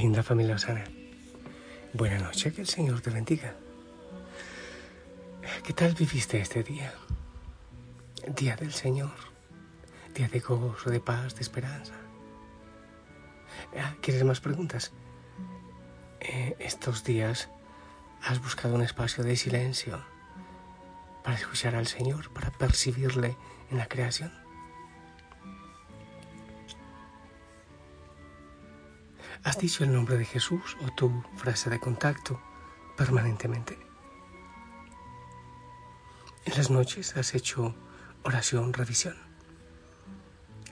Linda familia Osana. Buenas noches, que el Señor te bendiga. ¿Qué tal viviste este día? Día del Señor, día de gozo, de paz, de esperanza. Ah, ¿Quieres más preguntas? Eh, estos días has buscado un espacio de silencio para escuchar al Señor, para percibirle en la creación. ¿Has dicho el nombre de Jesús o tu frase de contacto permanentemente? En las noches has hecho oración, revisión.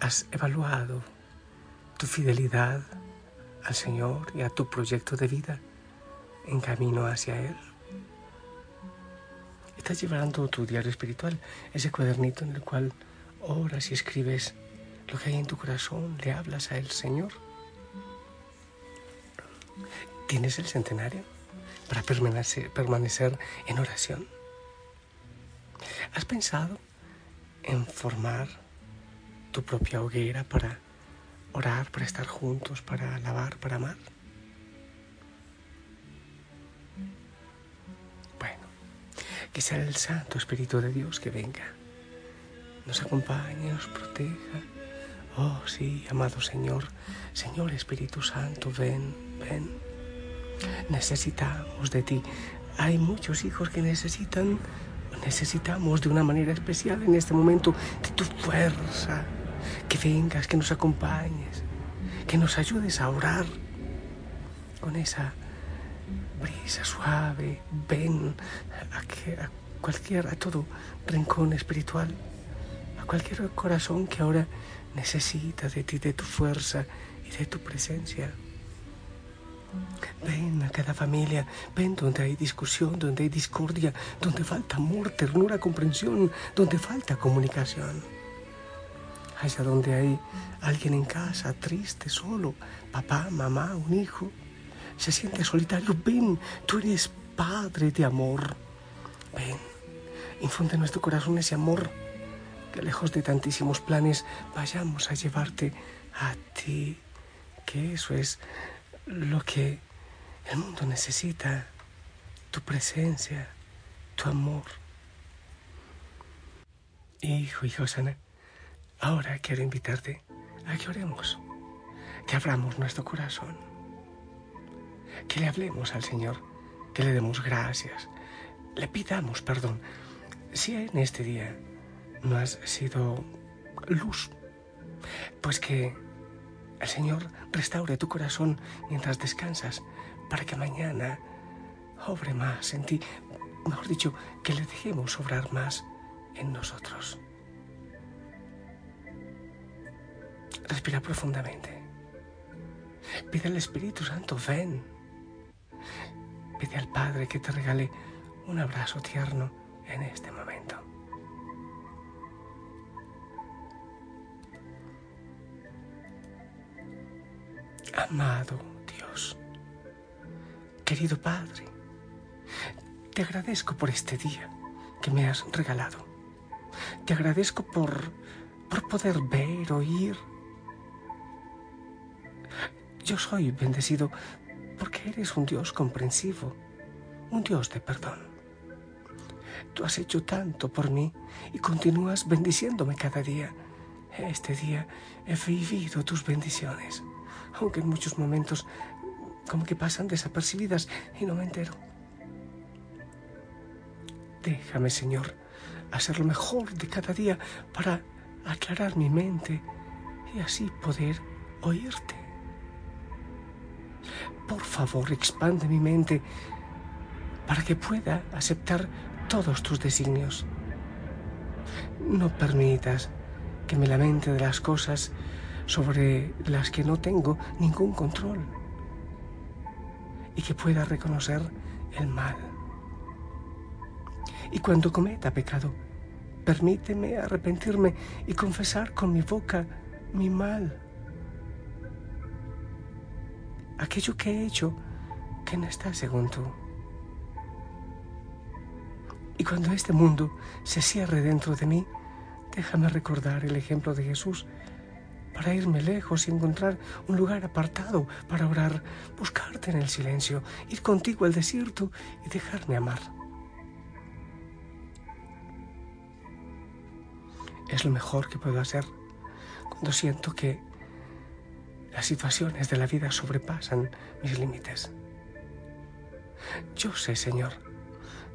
Has evaluado tu fidelidad al Señor y a tu proyecto de vida en camino hacia Él. Estás llevando tu diario espiritual, ese cuadernito en el cual oras y escribes lo que hay en tu corazón, le hablas a Él, Señor. ¿Tienes el centenario para permanecer, en oración? ¿Has pensado en formar tu propia hoguera para orar, para estar juntos, para alabar, para amar? Bueno, que sea el Santo Espíritu de Dios que venga, nos acompañe, nos proteja. Oh sí, amado Señor, Señor Espíritu Santo, ven, ven. Necesitamos de ti. Hay muchos hijos que necesitan, necesitamos de una manera especial en este momento de tu fuerza. Que vengas, que nos acompañes, que nos ayudes a orar con esa brisa suave. Ven a, que, a cualquier, a todo rincón espiritual, a cualquier corazón que ahora necesita de ti, de tu fuerza y de tu presencia. Ven a cada familia, ven donde hay discusión, donde hay discordia, donde falta amor, ternura, comprensión, donde falta comunicación. Allá donde hay alguien en casa, triste, solo, papá, mamá, un hijo, se siente solitario, ven, tú eres Padre de amor. Ven, infunde en nuestro corazón ese amor, que lejos de tantísimos planes vayamos a llevarte a ti, que eso es lo que el mundo necesita, tu presencia, tu amor. Hijo, hijo Sana, ahora quiero invitarte a que oremos, que abramos nuestro corazón, que le hablemos al Señor, que le demos gracias, le pidamos perdón. Si en este día no has sido luz, pues que el Señor restaure tu corazón mientras descansas para que mañana obre más en ti. Mejor dicho, que le dejemos obrar más en nosotros. Respira profundamente. Pide al Espíritu Santo, ven. Pide al Padre que te regale un abrazo tierno en este momento. Amado Dios, querido Padre, te agradezco por este día que me has regalado. Te agradezco por, por poder ver, oír. Yo soy bendecido porque eres un Dios comprensivo, un Dios de perdón. Tú has hecho tanto por mí y continúas bendiciéndome cada día. Este día he vivido tus bendiciones aunque en muchos momentos como que pasan desapercibidas y no me entero. Déjame, Señor, hacer lo mejor de cada día para aclarar mi mente y así poder oírte. Por favor, expande mi mente para que pueda aceptar todos tus designios. No permitas que me lamente de las cosas sobre las que no tengo ningún control y que pueda reconocer el mal. Y cuando cometa pecado, permíteme arrepentirme y confesar con mi boca mi mal. Aquello que he hecho que no está según tú. Y cuando este mundo se cierre dentro de mí, déjame recordar el ejemplo de Jesús para irme lejos y encontrar un lugar apartado para orar, buscarte en el silencio, ir contigo al desierto y dejarme amar. Es lo mejor que puedo hacer cuando siento que las situaciones de la vida sobrepasan mis límites. Yo sé, Señor,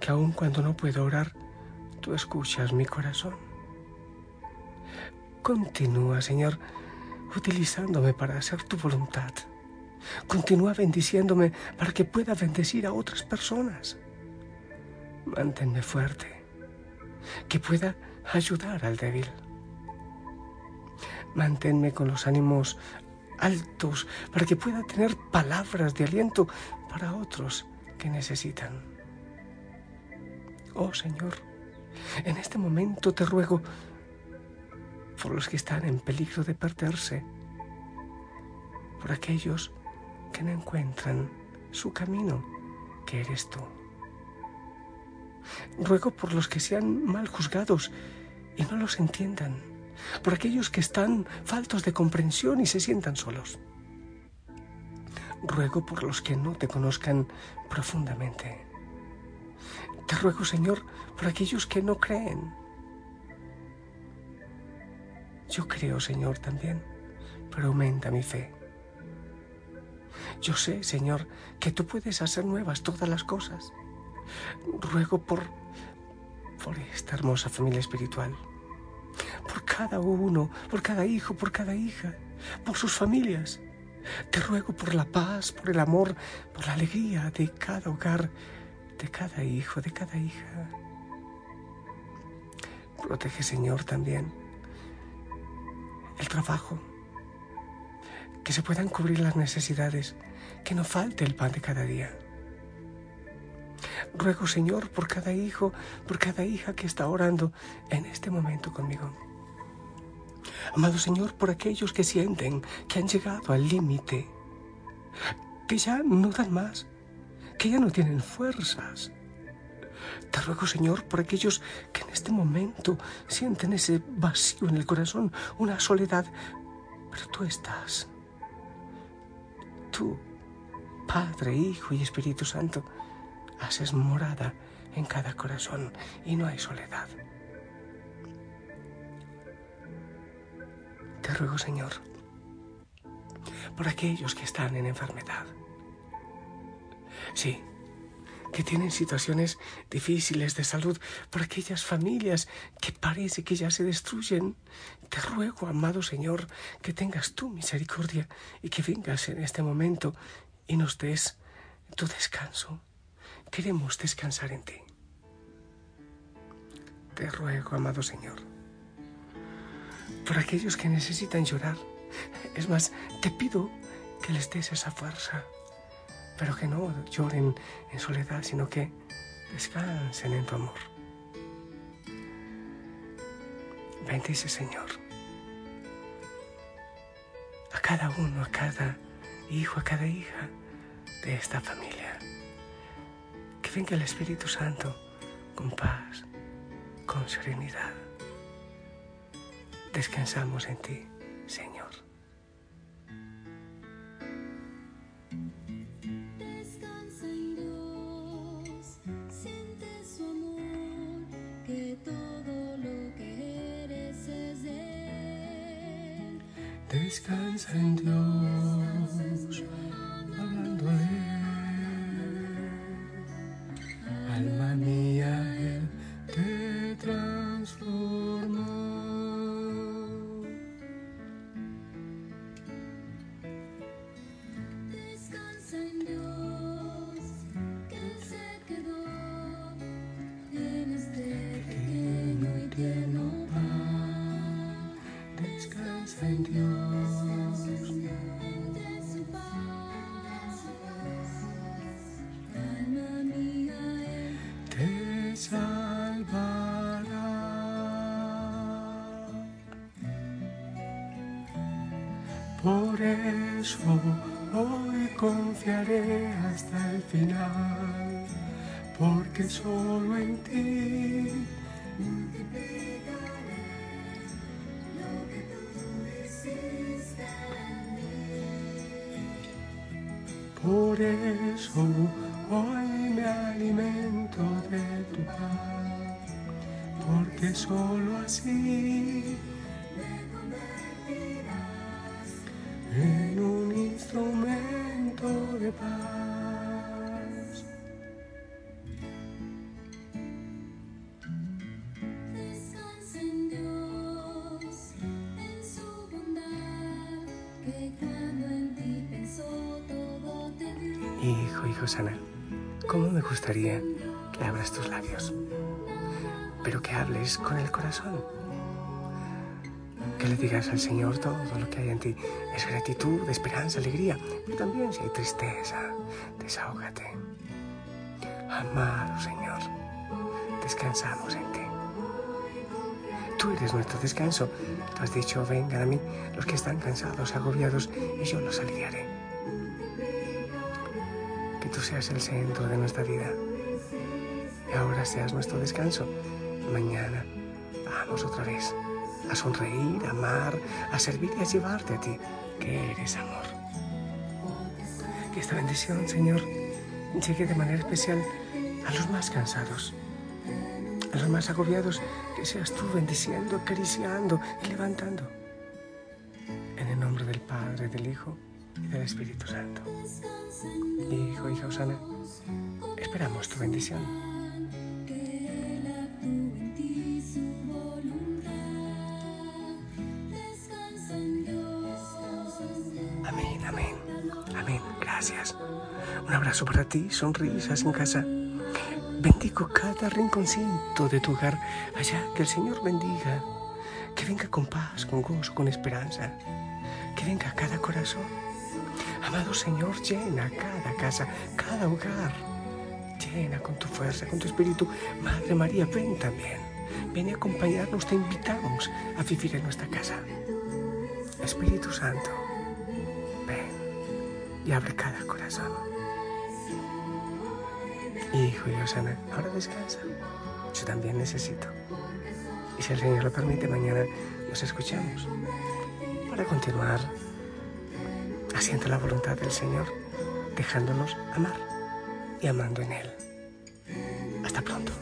que aun cuando no puedo orar, tú escuchas mi corazón. Continúa, Señor, utilizándome para hacer tu voluntad. Continúa bendiciéndome para que pueda bendecir a otras personas. Manténme fuerte, que pueda ayudar al débil. Manténme con los ánimos altos para que pueda tener palabras de aliento para otros que necesitan. Oh Señor, en este momento te ruego por los que están en peligro de perderse, por aquellos que no encuentran su camino, que eres tú. Ruego por los que sean mal juzgados y no los entiendan, por aquellos que están faltos de comprensión y se sientan solos. Ruego por los que no te conozcan profundamente. Te ruego, Señor, por aquellos que no creen. Yo creo, Señor, también, pero aumenta mi fe. Yo sé, Señor, que tú puedes hacer nuevas todas las cosas. Ruego por, por esta hermosa familia espiritual, por cada uno, por cada hijo, por cada hija, por sus familias. Te ruego por la paz, por el amor, por la alegría de cada hogar, de cada hijo, de cada hija. Protege, Señor, también el trabajo, que se puedan cubrir las necesidades, que no falte el pan de cada día. Ruego, Señor, por cada hijo, por cada hija que está orando en este momento conmigo. Amado Señor, por aquellos que sienten que han llegado al límite, que ya no dan más, que ya no tienen fuerzas. Te ruego, Señor, por aquellos que en este momento sienten ese vacío en el corazón, una soledad, pero tú estás. Tú, Padre, Hijo y Espíritu Santo, haces morada en cada corazón y no hay soledad. Te ruego, Señor, por aquellos que están en enfermedad. Sí, que tienen situaciones difíciles de salud, por aquellas familias que parece que ya se destruyen. Te ruego, amado Señor, que tengas tu misericordia y que vengas en este momento y nos des tu descanso. Queremos descansar en ti. Te ruego, amado Señor, por aquellos que necesitan llorar. Es más, te pido que les des esa fuerza, pero que no lloren en soledad, sino que descansen en tu amor. Bendice, Señor, a cada uno, a cada hijo, a cada hija de esta familia venga el Espíritu Santo con paz, con serenidad. Descansamos en ti, Señor. Descansa en Dios. Te salvará. Por eso hoy confiaré hasta el final, porque solo en ti por eso hoy me alimento de tu paz, porque solo así Hijo, hijo sana, ¿cómo me gustaría que abras tus labios? Pero que hables con el corazón. Que le digas al Señor todo lo que hay en ti. Es gratitud, esperanza, alegría. Pero también si hay tristeza, desahógate. Amado Señor, descansamos en ti. Tú eres nuestro descanso. Tú has dicho, vengan a mí los que están cansados, agobiados, y yo los aliviaré. Tú seas el centro de nuestra vida. Y ahora seas nuestro descanso. Mañana vamos otra vez a sonreír, a amar, a servir y a llevarte a ti, que eres amor. Que esta bendición, Señor, llegue de manera especial a los más cansados, a los más agobiados, que seas tú bendiciendo, acariciando y levantando. En el nombre del Padre, del Hijo y del Espíritu Santo. Hijo, hija Osana, esperamos tu bendición. Amén, amén, amén. Gracias. Un abrazo para ti, sonrisas en casa. Bendigo cada rinconcito de tu hogar. Allá que el Señor bendiga. Que venga con paz, con gozo, con esperanza. Que venga cada corazón. Amado Señor, llena cada casa, cada hogar. Llena con tu fuerza, con tu espíritu. Madre María, ven también. Ven a acompañarnos, te invitamos a vivir en nuestra casa. Espíritu Santo, ven y abre cada corazón. Hijo y Osana, ahora descansa. Yo también necesito. Y si el Señor lo permite, mañana nos escuchamos para continuar haciendo la voluntad del Señor, dejándonos amar y amando en Él. Hasta pronto.